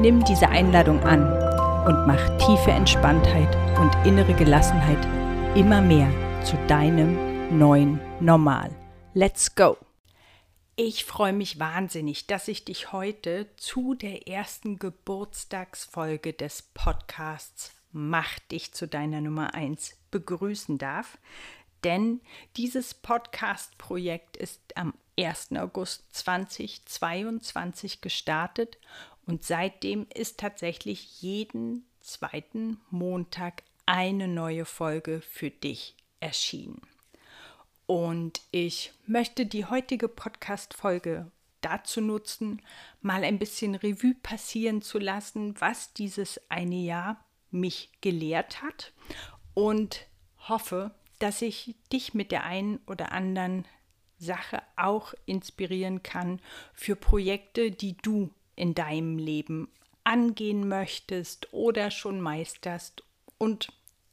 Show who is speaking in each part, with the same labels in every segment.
Speaker 1: Nimm diese Einladung an und mach tiefe Entspanntheit und innere Gelassenheit immer mehr zu deinem neuen Normal. Let's go! Ich freue mich wahnsinnig, dass ich dich heute zu der ersten Geburtstagsfolge des Podcasts Mach dich zu deiner Nummer 1 begrüßen darf. Denn dieses Podcast-Projekt ist am 1. August 2022 gestartet und seitdem ist tatsächlich jeden zweiten Montag eine neue Folge für dich erschienen. Und ich möchte die heutige Podcast-Folge dazu nutzen, mal ein bisschen Revue passieren zu lassen, was dieses eine Jahr mich gelehrt hat und hoffe, dass ich dich mit der einen oder anderen Sache auch inspirieren kann für Projekte, die du in deinem Leben angehen möchtest oder schon meisterst. Und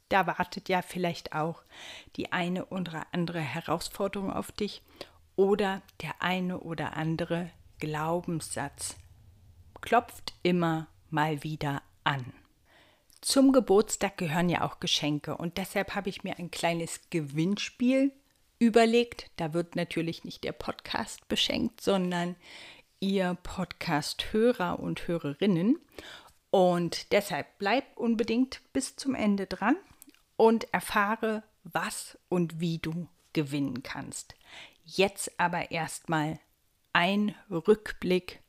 Speaker 1: da wartet ja vielleicht auch die eine oder andere Herausforderung auf dich oder der eine oder andere Glaubenssatz klopft immer mal wieder an. Zum Geburtstag gehören ja auch Geschenke und deshalb habe ich mir ein kleines Gewinnspiel überlegt. Da wird natürlich nicht der Podcast beschenkt, sondern ihr Podcast-Hörer und Hörerinnen. Und deshalb bleib unbedingt bis zum Ende dran und erfahre, was und wie du gewinnen kannst. Jetzt aber erstmal ein Rückblick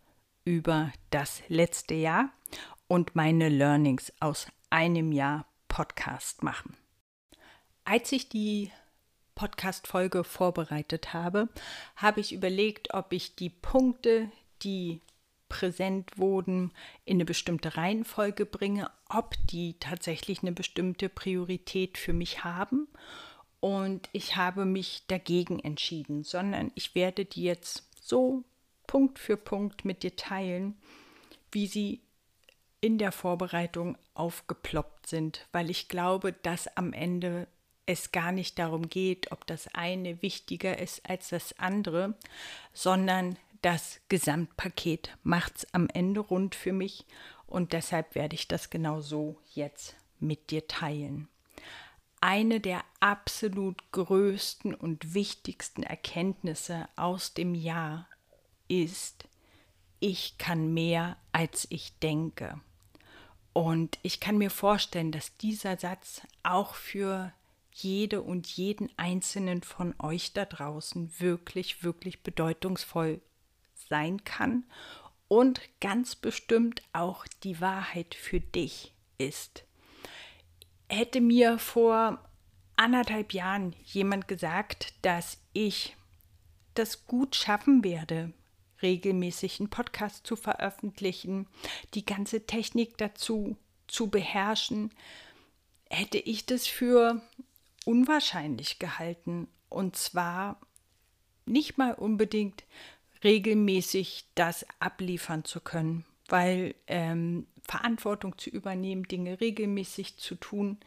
Speaker 1: über das letzte Jahr und meine Learnings aus einem Jahr Podcast machen. Als ich die Podcast-Folge vorbereitet habe, habe ich überlegt, ob ich die Punkte, die präsent wurden, in eine bestimmte Reihenfolge bringe, ob die tatsächlich eine bestimmte Priorität für mich haben. Und ich habe mich dagegen entschieden, sondern ich werde die jetzt so Punkt für Punkt mit dir teilen, wie sie in der Vorbereitung aufgeploppt sind, weil ich glaube, dass am Ende es gar nicht darum geht, ob das eine wichtiger ist als das andere, sondern das Gesamtpaket macht es am Ende rund für mich und deshalb werde ich das genau so jetzt mit dir teilen. Eine der absolut größten und wichtigsten Erkenntnisse aus dem Jahr ist, ich kann mehr, als ich denke. Und ich kann mir vorstellen, dass dieser Satz auch für jede und jeden einzelnen von euch da draußen wirklich, wirklich bedeutungsvoll sein kann und ganz bestimmt auch die Wahrheit für dich ist. Hätte mir vor anderthalb Jahren jemand gesagt, dass ich das gut schaffen werde, regelmäßig einen Podcast zu veröffentlichen, die ganze Technik dazu zu beherrschen, hätte ich das für unwahrscheinlich gehalten. Und zwar nicht mal unbedingt regelmäßig das abliefern zu können, weil ähm, Verantwortung zu übernehmen, Dinge regelmäßig zu tun,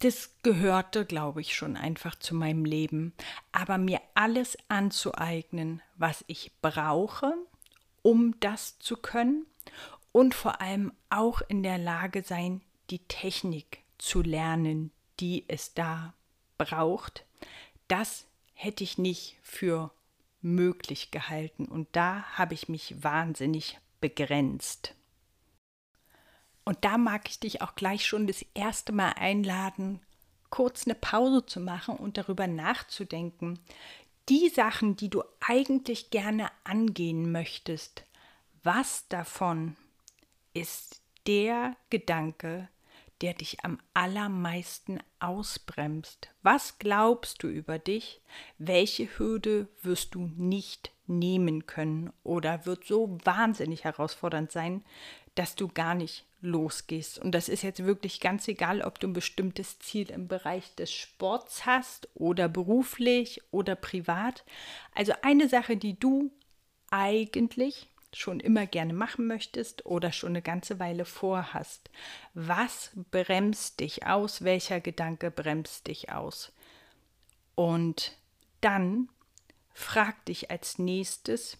Speaker 1: das gehörte, glaube ich, schon einfach zu meinem Leben. Aber mir alles anzueignen, was ich brauche, um das zu können und vor allem auch in der Lage sein, die Technik zu lernen, die es da braucht, das hätte ich nicht für möglich gehalten und da habe ich mich wahnsinnig begrenzt. Und da mag ich dich auch gleich schon das erste Mal einladen, kurz eine Pause zu machen und darüber nachzudenken. Die Sachen, die du eigentlich gerne angehen möchtest, was davon ist der Gedanke, der dich am allermeisten ausbremst? Was glaubst du über dich? Welche Hürde wirst du nicht nehmen können oder wird so wahnsinnig herausfordernd sein, dass du gar nicht losgehst. Und das ist jetzt wirklich ganz egal, ob du ein bestimmtes Ziel im Bereich des Sports hast oder beruflich oder privat. Also eine Sache, die du eigentlich schon immer gerne machen möchtest oder schon eine ganze Weile vorhast. Was bremst dich aus? Welcher Gedanke bremst dich aus? Und dann frag dich als nächstes,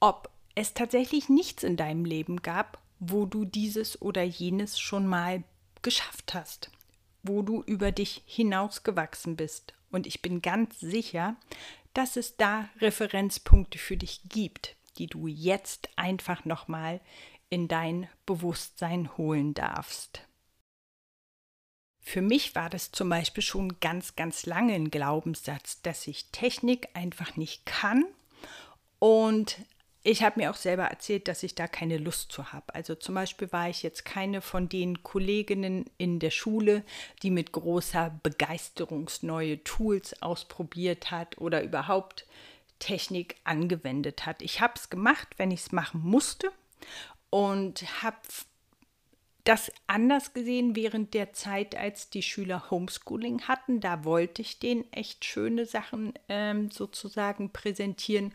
Speaker 1: ob es tatsächlich nichts in deinem Leben gab, wo du dieses oder jenes schon mal geschafft hast, wo du über dich hinausgewachsen bist. Und ich bin ganz sicher, dass es da Referenzpunkte für dich gibt, die du jetzt einfach nochmal in dein Bewusstsein holen darfst. Für mich war das zum Beispiel schon ganz, ganz lange ein Glaubenssatz, dass ich Technik einfach nicht kann und ich habe mir auch selber erzählt, dass ich da keine Lust zu habe. Also zum Beispiel war ich jetzt keine von den Kolleginnen in der Schule, die mit großer Begeisterung neue Tools ausprobiert hat oder überhaupt Technik angewendet hat. Ich habe es gemacht, wenn ich es machen musste und habe das anders gesehen während der Zeit, als die Schüler Homeschooling hatten. Da wollte ich denen echt schöne Sachen ähm, sozusagen präsentieren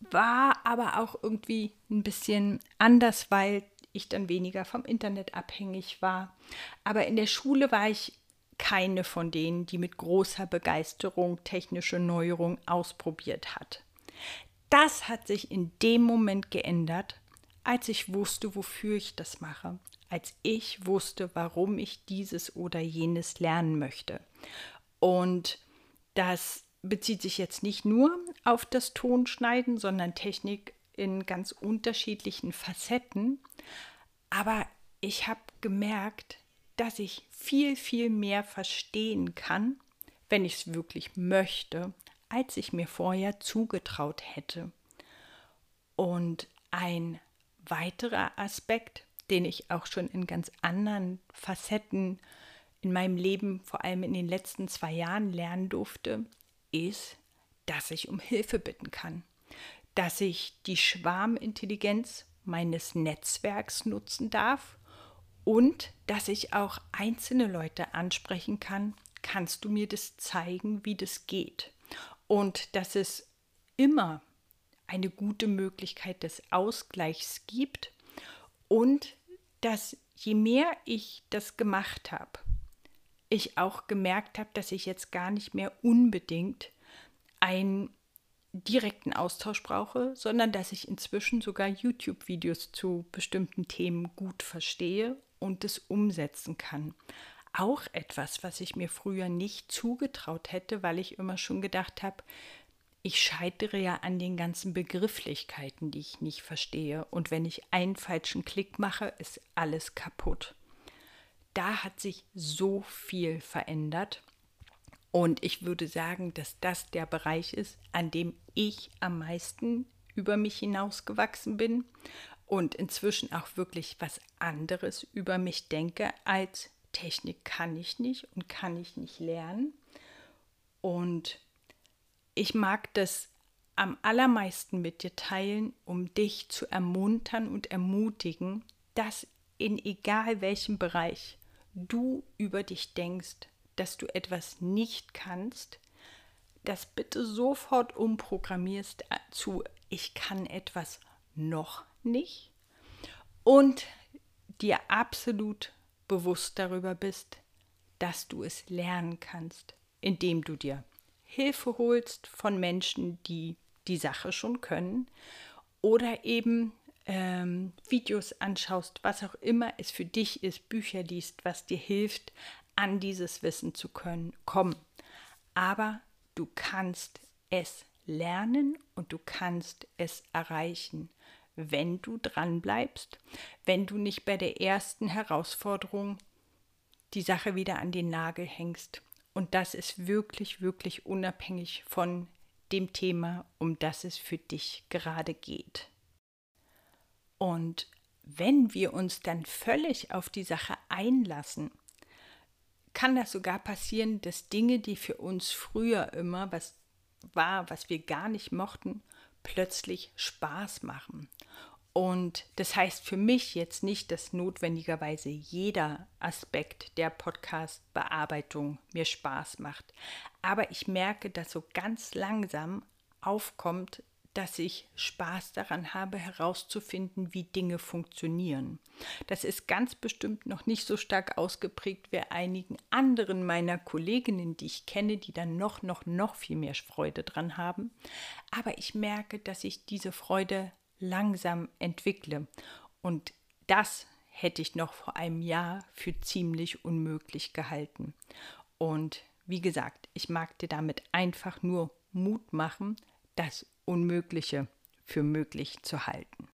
Speaker 1: war aber auch irgendwie ein bisschen anders, weil ich dann weniger vom Internet abhängig war. Aber in der Schule war ich keine von denen, die mit großer Begeisterung technische Neuerungen ausprobiert hat. Das hat sich in dem Moment geändert, als ich wusste, wofür ich das mache, als ich wusste, warum ich dieses oder jenes lernen möchte. Und das bezieht sich jetzt nicht nur auf das Tonschneiden, sondern Technik in ganz unterschiedlichen Facetten. Aber ich habe gemerkt, dass ich viel, viel mehr verstehen kann, wenn ich es wirklich möchte, als ich mir vorher zugetraut hätte. Und ein weiterer Aspekt, den ich auch schon in ganz anderen Facetten in meinem Leben, vor allem in den letzten zwei Jahren lernen durfte, ist, dass ich um Hilfe bitten kann, dass ich die Schwarmintelligenz meines Netzwerks nutzen darf. Und dass ich auch einzelne Leute ansprechen kann, kannst du mir das zeigen, wie das geht? Und dass es immer eine gute Möglichkeit des Ausgleichs gibt. Und dass je mehr ich das gemacht habe, ich auch gemerkt habe, dass ich jetzt gar nicht mehr unbedingt einen direkten Austausch brauche, sondern dass ich inzwischen sogar YouTube-Videos zu bestimmten Themen gut verstehe und es umsetzen kann. Auch etwas, was ich mir früher nicht zugetraut hätte, weil ich immer schon gedacht habe, ich scheitere ja an den ganzen Begrifflichkeiten, die ich nicht verstehe. Und wenn ich einen falschen Klick mache, ist alles kaputt da hat sich so viel verändert. Und ich würde sagen, dass das der Bereich ist, an dem ich am meisten über mich hinausgewachsen bin und inzwischen auch wirklich was anderes über mich denke als Technik kann ich nicht und kann ich nicht lernen. Und ich mag das am allermeisten mit dir teilen, um dich zu ermuntern und ermutigen, dass in egal welchem Bereich du über dich denkst, dass du etwas nicht kannst, das bitte sofort umprogrammierst zu ich kann etwas noch nicht und dir absolut bewusst darüber bist, dass du es lernen kannst, indem du dir Hilfe holst von Menschen, die die Sache schon können oder eben ähm, Videos anschaust, was auch immer es für dich ist, Bücher liest, was dir hilft, an dieses Wissen zu können, kommen. Aber du kannst es lernen und du kannst es erreichen, wenn du dran bleibst, wenn du nicht bei der ersten Herausforderung die Sache wieder an den Nagel hängst. Und das ist wirklich, wirklich unabhängig von dem Thema, um das es für dich gerade geht. Und wenn wir uns dann völlig auf die Sache einlassen, kann das sogar passieren, dass Dinge, die für uns früher immer was war, was wir gar nicht mochten, plötzlich Spaß machen. Und das heißt für mich jetzt nicht, dass notwendigerweise jeder Aspekt der Podcast-Bearbeitung mir Spaß macht. Aber ich merke, dass so ganz langsam aufkommt, dass ich Spaß daran habe, herauszufinden, wie Dinge funktionieren. Das ist ganz bestimmt noch nicht so stark ausgeprägt wie einigen anderen meiner Kolleginnen, die ich kenne, die dann noch, noch, noch viel mehr Freude dran haben. Aber ich merke, dass ich diese Freude langsam entwickle. Und das hätte ich noch vor einem Jahr für ziemlich unmöglich gehalten. Und wie gesagt, ich mag dir damit einfach nur Mut machen, das Unmögliche für möglich zu halten.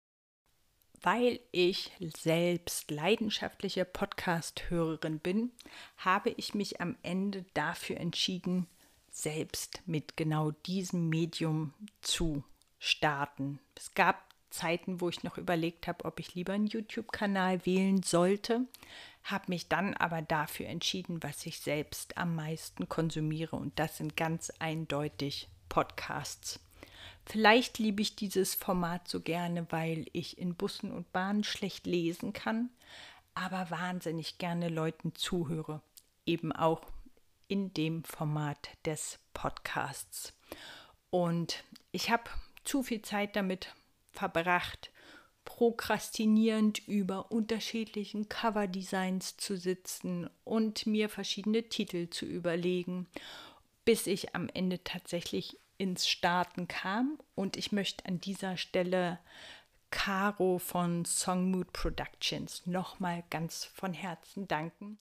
Speaker 1: Weil ich selbst leidenschaftliche Podcast-Hörerin bin, habe ich mich am Ende dafür entschieden, selbst mit genau diesem Medium zu starten. Es gab Zeiten, wo ich noch überlegt habe, ob ich lieber einen YouTube-Kanal wählen sollte, habe mich dann aber dafür entschieden, was ich selbst am meisten konsumiere und das sind ganz eindeutig Podcasts. Vielleicht liebe ich dieses Format so gerne, weil ich in Bussen und Bahnen schlecht lesen kann, aber wahnsinnig gerne Leuten zuhöre, eben auch in dem Format des Podcasts. Und ich habe zu viel Zeit damit verbracht, prokrastinierend über unterschiedlichen Coverdesigns zu sitzen und mir verschiedene Titel zu überlegen, bis ich am Ende tatsächlich ins Starten kam. Und ich möchte an dieser Stelle Caro von Songmood Productions nochmal ganz von Herzen danken.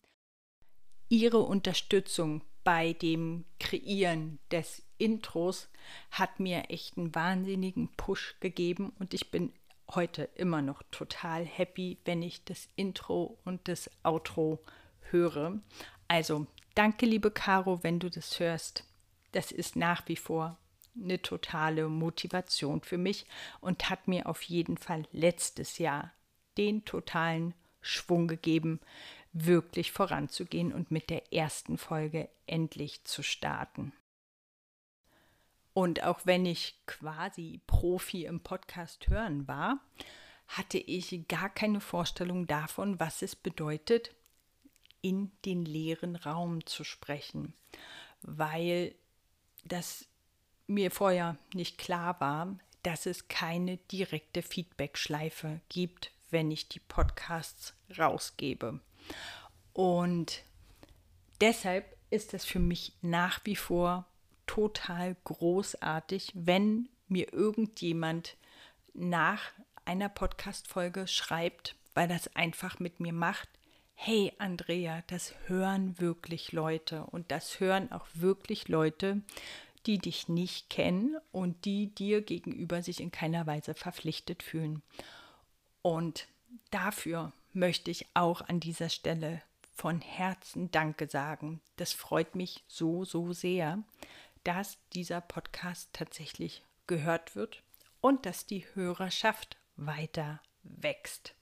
Speaker 1: Ihre Unterstützung bei dem Kreieren des Intros hat mir echt einen wahnsinnigen Push gegeben und ich bin heute immer noch total happy, wenn ich das Intro und das Outro höre. Also danke, liebe Caro, wenn du das hörst. Das ist nach wie vor eine totale Motivation für mich und hat mir auf jeden Fall letztes Jahr den totalen Schwung gegeben, wirklich voranzugehen und mit der ersten Folge endlich zu starten. Und auch wenn ich quasi Profi im Podcast hören war, hatte ich gar keine Vorstellung davon, was es bedeutet, in den leeren Raum zu sprechen, weil das mir vorher nicht klar war, dass es keine direkte Feedback-Schleife gibt, wenn ich die Podcasts rausgebe. Und deshalb ist es für mich nach wie vor total großartig, wenn mir irgendjemand nach einer Podcast-Folge schreibt, weil das einfach mit mir macht. Hey Andrea, das hören wirklich Leute und das hören auch wirklich Leute, die dich nicht kennen und die dir gegenüber sich in keiner Weise verpflichtet fühlen. Und dafür möchte ich auch an dieser Stelle von Herzen Danke sagen. Das freut mich so, so sehr, dass dieser Podcast tatsächlich gehört wird und dass die Hörerschaft weiter wächst.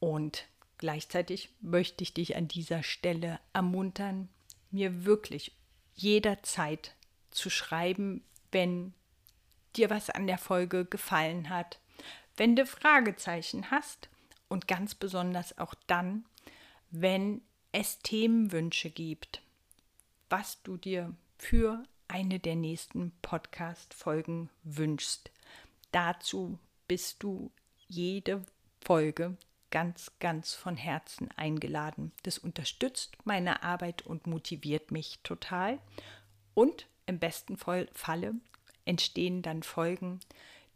Speaker 1: Und gleichzeitig möchte ich dich an dieser Stelle ermuntern, mir wirklich jederzeit zu schreiben, wenn dir was an der Folge gefallen hat, wenn du Fragezeichen hast und ganz besonders auch dann, wenn es Themenwünsche gibt, was du dir für eine der nächsten Podcast-Folgen wünschst. Dazu bist du jede Folge ganz, ganz von Herzen eingeladen. Das unterstützt meine Arbeit und motiviert mich total. Und im besten Falle entstehen dann Folgen,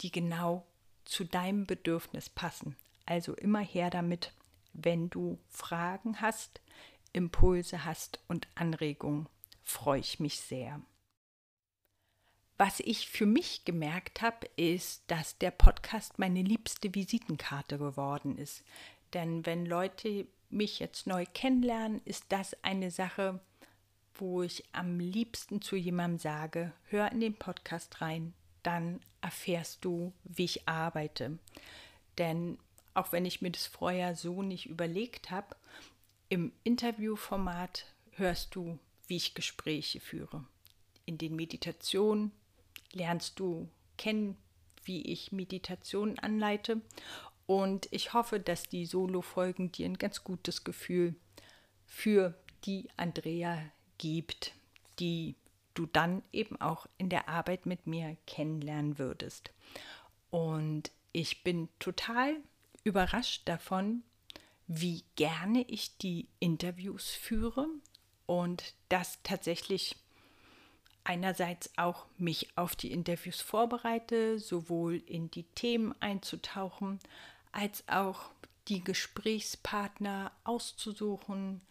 Speaker 1: die genau zu deinem Bedürfnis passen. Also immer her damit, wenn du Fragen hast, Impulse hast und Anregungen freue ich mich sehr. Was ich für mich gemerkt habe, ist, dass der Podcast meine liebste Visitenkarte geworden ist. Denn wenn Leute mich jetzt neu kennenlernen, ist das eine Sache, wo ich am liebsten zu jemandem sage, hör in den Podcast rein, dann erfährst du, wie ich arbeite. Denn auch wenn ich mir das vorher so nicht überlegt habe, im Interviewformat hörst du wie ich Gespräche führe. In den Meditationen lernst du kennen, wie ich Meditation anleite. Und ich hoffe, dass die Solo-Folgen dir ein ganz gutes Gefühl für die Andrea gibt, die du dann eben auch in der Arbeit mit mir kennenlernen würdest. Und ich bin total überrascht davon, wie gerne ich die Interviews führe und dass tatsächlich einerseits auch mich auf die Interviews vorbereite, sowohl in die Themen einzutauchen, als auch die Gesprächspartner auszusuchen,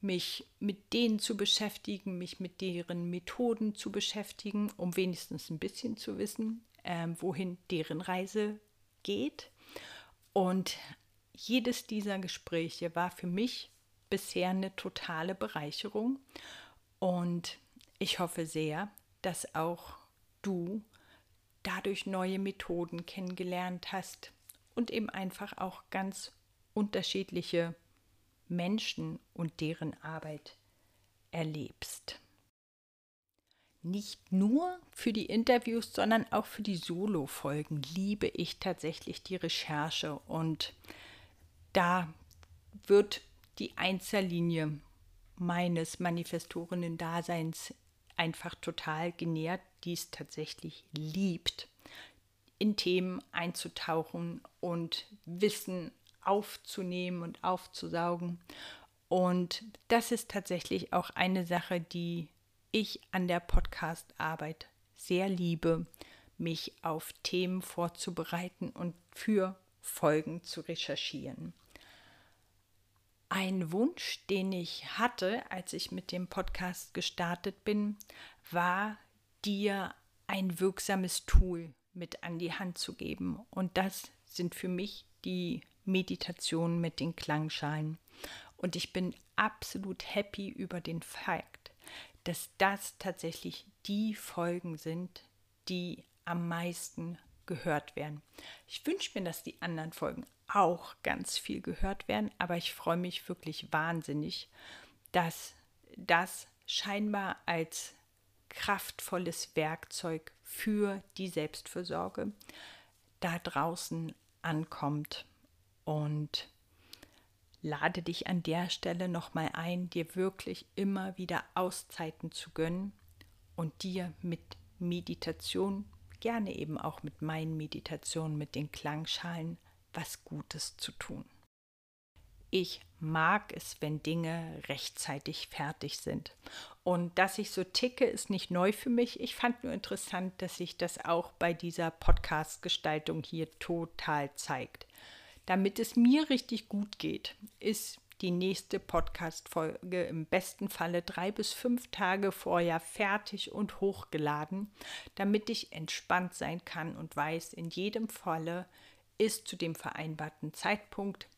Speaker 1: mich mit denen zu beschäftigen, mich mit deren Methoden zu beschäftigen, um wenigstens ein bisschen zu wissen, äh, wohin deren Reise geht. Und jedes dieser Gespräche war für mich bisher eine totale Bereicherung. Und ich hoffe sehr, dass auch du dadurch neue Methoden kennengelernt hast und eben einfach auch ganz unterschiedliche Menschen und deren Arbeit erlebst. Nicht nur für die Interviews, sondern auch für die Solo-Folgen liebe ich tatsächlich die Recherche und da wird die Einzellinie meines Manifestorinnen-Daseins einfach total genährt, die es tatsächlich liebt, in Themen einzutauchen und Wissen aufzunehmen und aufzusaugen. Und das ist tatsächlich auch eine Sache, die ich an der Podcast-Arbeit sehr liebe, mich auf Themen vorzubereiten und für Folgen zu recherchieren. Ein Wunsch, den ich hatte, als ich mit dem Podcast gestartet bin, war dir ein wirksames Tool mit an die Hand zu geben. Und das sind für mich die Meditationen mit den Klangschalen. Und ich bin absolut happy über den Fakt, dass das tatsächlich die Folgen sind, die am meisten gehört werden. Ich wünsche mir, dass die anderen Folgen auch ganz viel gehört werden, aber ich freue mich wirklich wahnsinnig, dass das scheinbar als kraftvolles Werkzeug für die Selbstfürsorge da draußen ankommt. Und lade dich an der Stelle nochmal ein, dir wirklich immer wieder Auszeiten zu gönnen und dir mit Meditation, gerne eben auch mit meinen Meditationen, mit den Klangschalen, was Gutes zu tun. Ich mag es, wenn Dinge rechtzeitig fertig sind. Und dass ich so ticke, ist nicht neu für mich. Ich fand nur interessant, dass sich das auch bei dieser Podcast-Gestaltung hier total zeigt. Damit es mir richtig gut geht, ist die nächste Podcast-Folge im besten Falle drei bis fünf Tage vorher fertig und hochgeladen, damit ich entspannt sein kann und weiß, in jedem Falle ist zu dem vereinbarten Zeitpunkt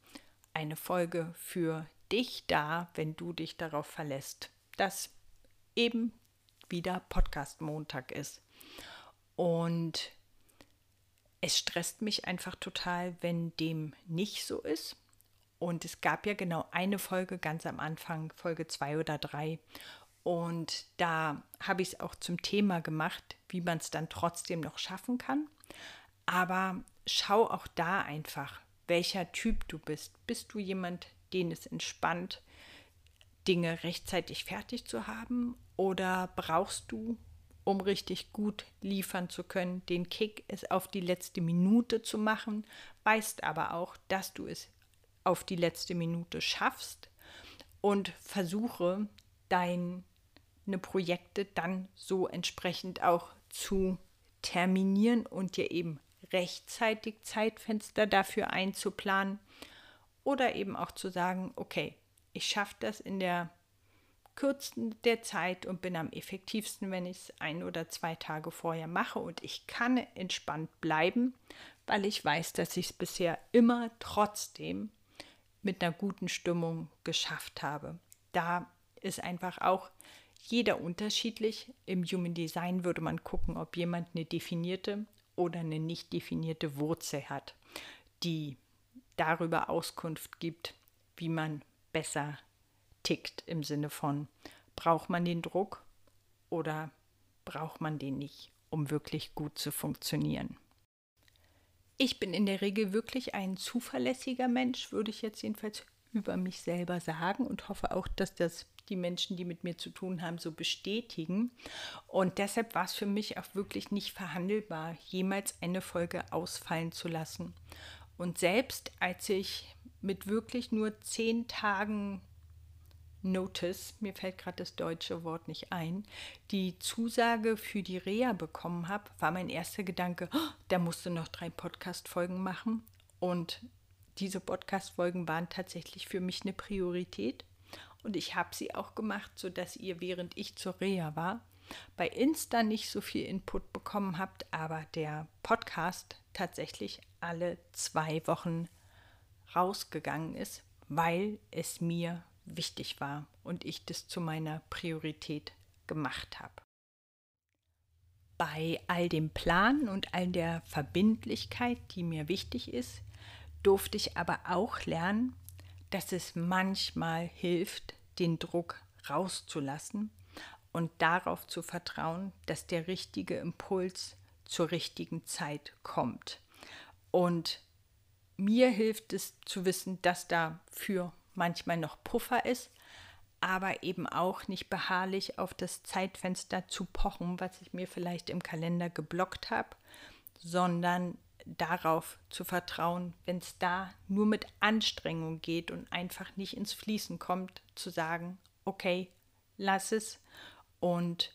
Speaker 1: eine Folge für dich da, wenn du dich darauf verlässt, dass eben wieder Podcast Montag ist. Und es stresst mich einfach total, wenn dem nicht so ist. Und es gab ja genau eine Folge ganz am Anfang, Folge zwei oder drei. Und da habe ich es auch zum Thema gemacht, wie man es dann trotzdem noch schaffen kann. Aber schau auch da einfach, welcher Typ du bist. Bist du jemand, den es entspannt, Dinge rechtzeitig fertig zu haben? Oder brauchst du, um richtig gut liefern zu können, den Kick, es auf die letzte Minute zu machen, weißt aber auch, dass du es auf die letzte Minute schaffst und versuche deine Projekte dann so entsprechend auch zu terminieren und dir eben rechtzeitig Zeitfenster dafür einzuplanen oder eben auch zu sagen, okay, ich schaffe das in der kürzesten der Zeit und bin am effektivsten, wenn ich es ein oder zwei Tage vorher mache und ich kann entspannt bleiben, weil ich weiß, dass ich es bisher immer trotzdem mit einer guten Stimmung geschafft habe. Da ist einfach auch jeder unterschiedlich. Im Human Design würde man gucken, ob jemand eine definierte oder eine nicht definierte Wurzel hat, die darüber Auskunft gibt, wie man besser tickt im Sinne von, braucht man den Druck oder braucht man den nicht, um wirklich gut zu funktionieren. Ich bin in der Regel wirklich ein zuverlässiger Mensch, würde ich jetzt jedenfalls über mich selber sagen und hoffe auch, dass das die Menschen, die mit mir zu tun haben, so bestätigen. Und deshalb war es für mich auch wirklich nicht verhandelbar, jemals eine Folge ausfallen zu lassen. Und selbst als ich mit wirklich nur zehn Tagen Notice, mir fällt gerade das deutsche Wort nicht ein, die Zusage für die Reha bekommen habe, war mein erster Gedanke, oh, da musst du noch drei Podcast-Folgen machen. Und diese Podcast-Folgen waren tatsächlich für mich eine Priorität. Und ich habe sie auch gemacht, sodass ihr, während ich zur Reha war, bei Insta nicht so viel Input bekommen habt, aber der Podcast tatsächlich alle zwei Wochen rausgegangen ist, weil es mir wichtig war und ich das zu meiner Priorität gemacht habe. Bei all dem Plan und all der Verbindlichkeit, die mir wichtig ist, durfte ich aber auch lernen, dass es manchmal hilft, den Druck rauszulassen und darauf zu vertrauen, dass der richtige Impuls zur richtigen Zeit kommt. Und mir hilft es zu wissen, dass dafür manchmal noch Puffer ist, aber eben auch nicht beharrlich auf das Zeitfenster zu pochen, was ich mir vielleicht im Kalender geblockt habe, sondern darauf zu vertrauen, wenn es da nur mit Anstrengung geht und einfach nicht ins Fließen kommt, zu sagen, okay, lass es und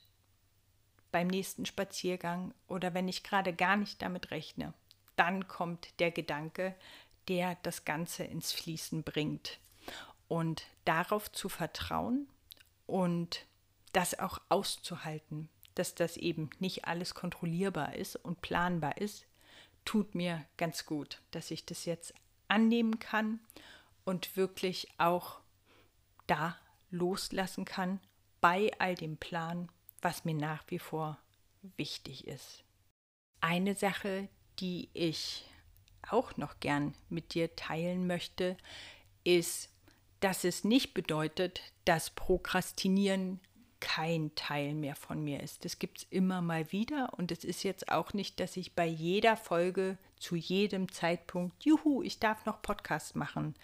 Speaker 1: beim nächsten Spaziergang oder wenn ich gerade gar nicht damit rechne, dann kommt der Gedanke, der das Ganze ins Fließen bringt. Und darauf zu vertrauen und das auch auszuhalten, dass das eben nicht alles kontrollierbar ist und planbar ist, tut mir ganz gut, dass ich das jetzt annehmen kann und wirklich auch da loslassen kann bei all dem Plan, was mir nach wie vor wichtig ist. Eine Sache, die ich auch noch gern mit dir teilen möchte, ist, dass es nicht bedeutet, dass Prokrastinieren kein Teil mehr von mir ist. Das gibt es immer mal wieder und es ist jetzt auch nicht, dass ich bei jeder Folge zu jedem Zeitpunkt, juhu, ich darf noch Podcast machen,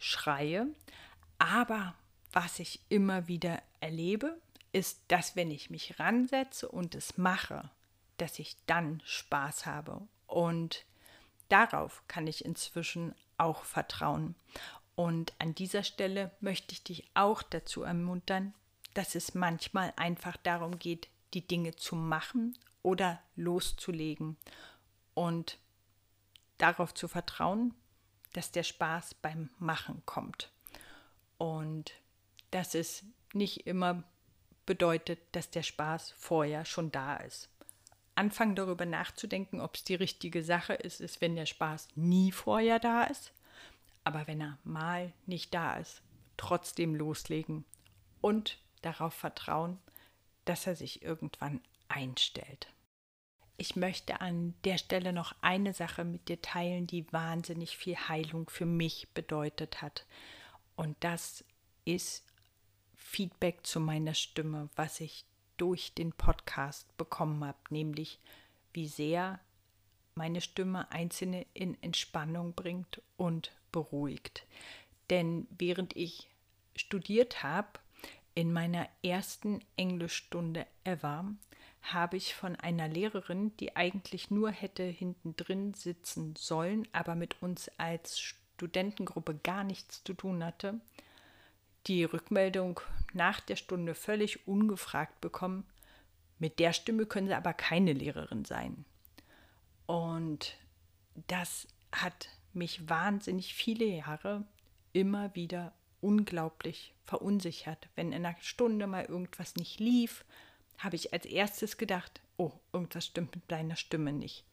Speaker 1: schreie. Aber was ich immer wieder erlebe, ist, dass wenn ich mich ransetze und es mache, dass ich dann Spaß habe. Und darauf kann ich inzwischen auch vertrauen. Und an dieser Stelle möchte ich dich auch dazu ermuntern, dass es manchmal einfach darum geht, die Dinge zu machen oder loszulegen und darauf zu vertrauen, dass der Spaß beim Machen kommt. Und dass es nicht immer bedeutet, dass der Spaß vorher schon da ist. Anfangen darüber nachzudenken, ob es die richtige Sache ist, ist, wenn der Spaß nie vorher da ist. Aber wenn er mal nicht da ist, trotzdem loslegen und darauf vertrauen, dass er sich irgendwann einstellt. Ich möchte an der Stelle noch eine Sache mit dir teilen, die wahnsinnig viel Heilung für mich bedeutet hat. Und das ist Feedback zu meiner Stimme, was ich durch den Podcast bekommen habe, nämlich wie sehr meine Stimme Einzelne in Entspannung bringt und beruhigt. Denn während ich studiert habe, in meiner ersten Englischstunde ever habe ich von einer Lehrerin, die eigentlich nur hätte hinten drin sitzen sollen, aber mit uns als Studentengruppe gar nichts zu tun hatte, die Rückmeldung nach der Stunde völlig ungefragt bekommen. Mit der Stimme können sie aber keine Lehrerin sein. Und das hat mich wahnsinnig viele Jahre immer wieder unglaublich verunsichert. Wenn in einer Stunde mal irgendwas nicht lief, habe ich als erstes gedacht, oh, irgendwas stimmt mit deiner Stimme nicht.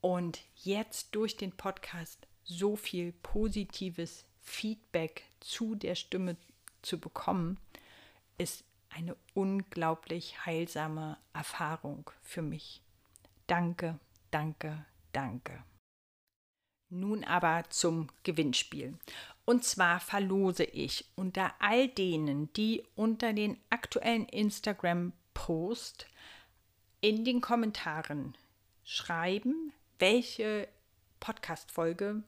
Speaker 1: Und jetzt durch den Podcast so viel positives Feedback zu der Stimme zu bekommen, ist eine unglaublich heilsame Erfahrung für mich. Danke, danke, danke. Nun aber zum Gewinnspiel. Und zwar verlose ich unter all denen, die unter den aktuellen Instagram-Post in den Kommentaren schreiben, welche Podcast-Folge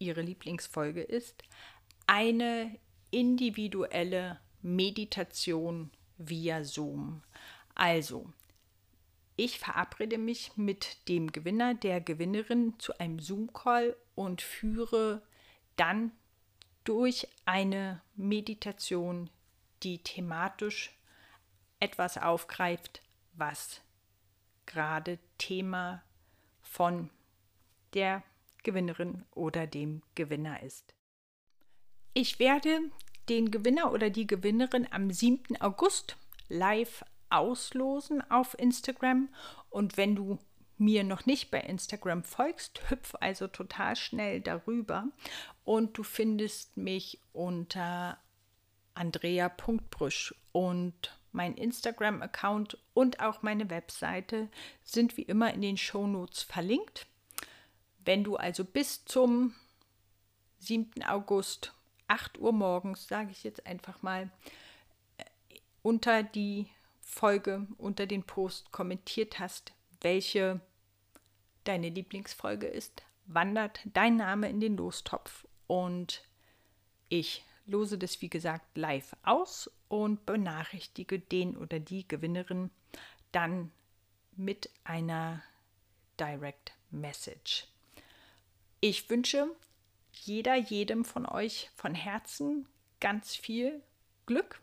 Speaker 1: Ihre Lieblingsfolge ist, eine individuelle Meditation via Zoom. Also, ich verabrede mich mit dem Gewinner, der Gewinnerin zu einem Zoom-Call und führe dann durch eine Meditation, die thematisch etwas aufgreift, was gerade Thema von der Gewinnerin oder dem Gewinner ist. Ich werde den Gewinner oder die Gewinnerin am 7. August live auslosen auf Instagram. Und wenn du mir noch nicht bei Instagram folgst, hüpf also total schnell darüber und du findest mich unter andrea.brüsch und mein Instagram-Account und auch meine Webseite sind wie immer in den Shownotes verlinkt. Wenn du also bis zum 7. August 8 Uhr morgens, sage ich jetzt einfach mal, äh, unter die Folge, unter den Post kommentiert hast, welche deine Lieblingsfolge ist, wandert dein Name in den Lostopf und ich lose das wie gesagt live aus und benachrichtige den oder die Gewinnerin dann mit einer Direct Message. Ich wünsche jeder, jedem von euch von Herzen ganz viel Glück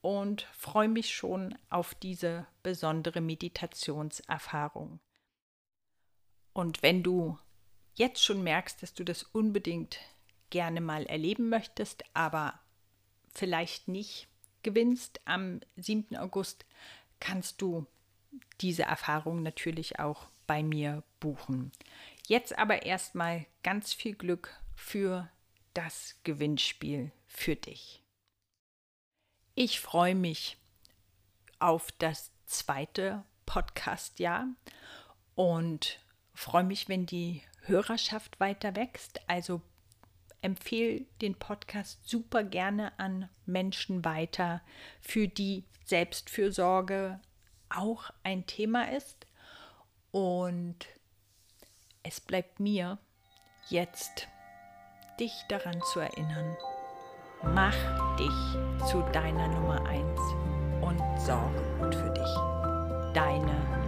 Speaker 1: und freue mich schon auf diese besondere Meditationserfahrung. Und wenn du jetzt schon merkst, dass du das unbedingt gerne mal erleben möchtest, aber vielleicht nicht gewinnst am 7. August, kannst du diese Erfahrung natürlich auch bei mir buchen. Jetzt aber erstmal ganz viel Glück für das Gewinnspiel für dich. Ich freue mich auf das zweite Podcast-Jahr und freue mich, wenn die Hörerschaft weiter wächst. Also empfehle den Podcast super gerne an Menschen weiter, für die Selbstfürsorge auch ein Thema ist. Und es bleibt mir jetzt, dich daran zu erinnern. Mach dich zu deiner Nummer 1 und sorge gut für dich. Deine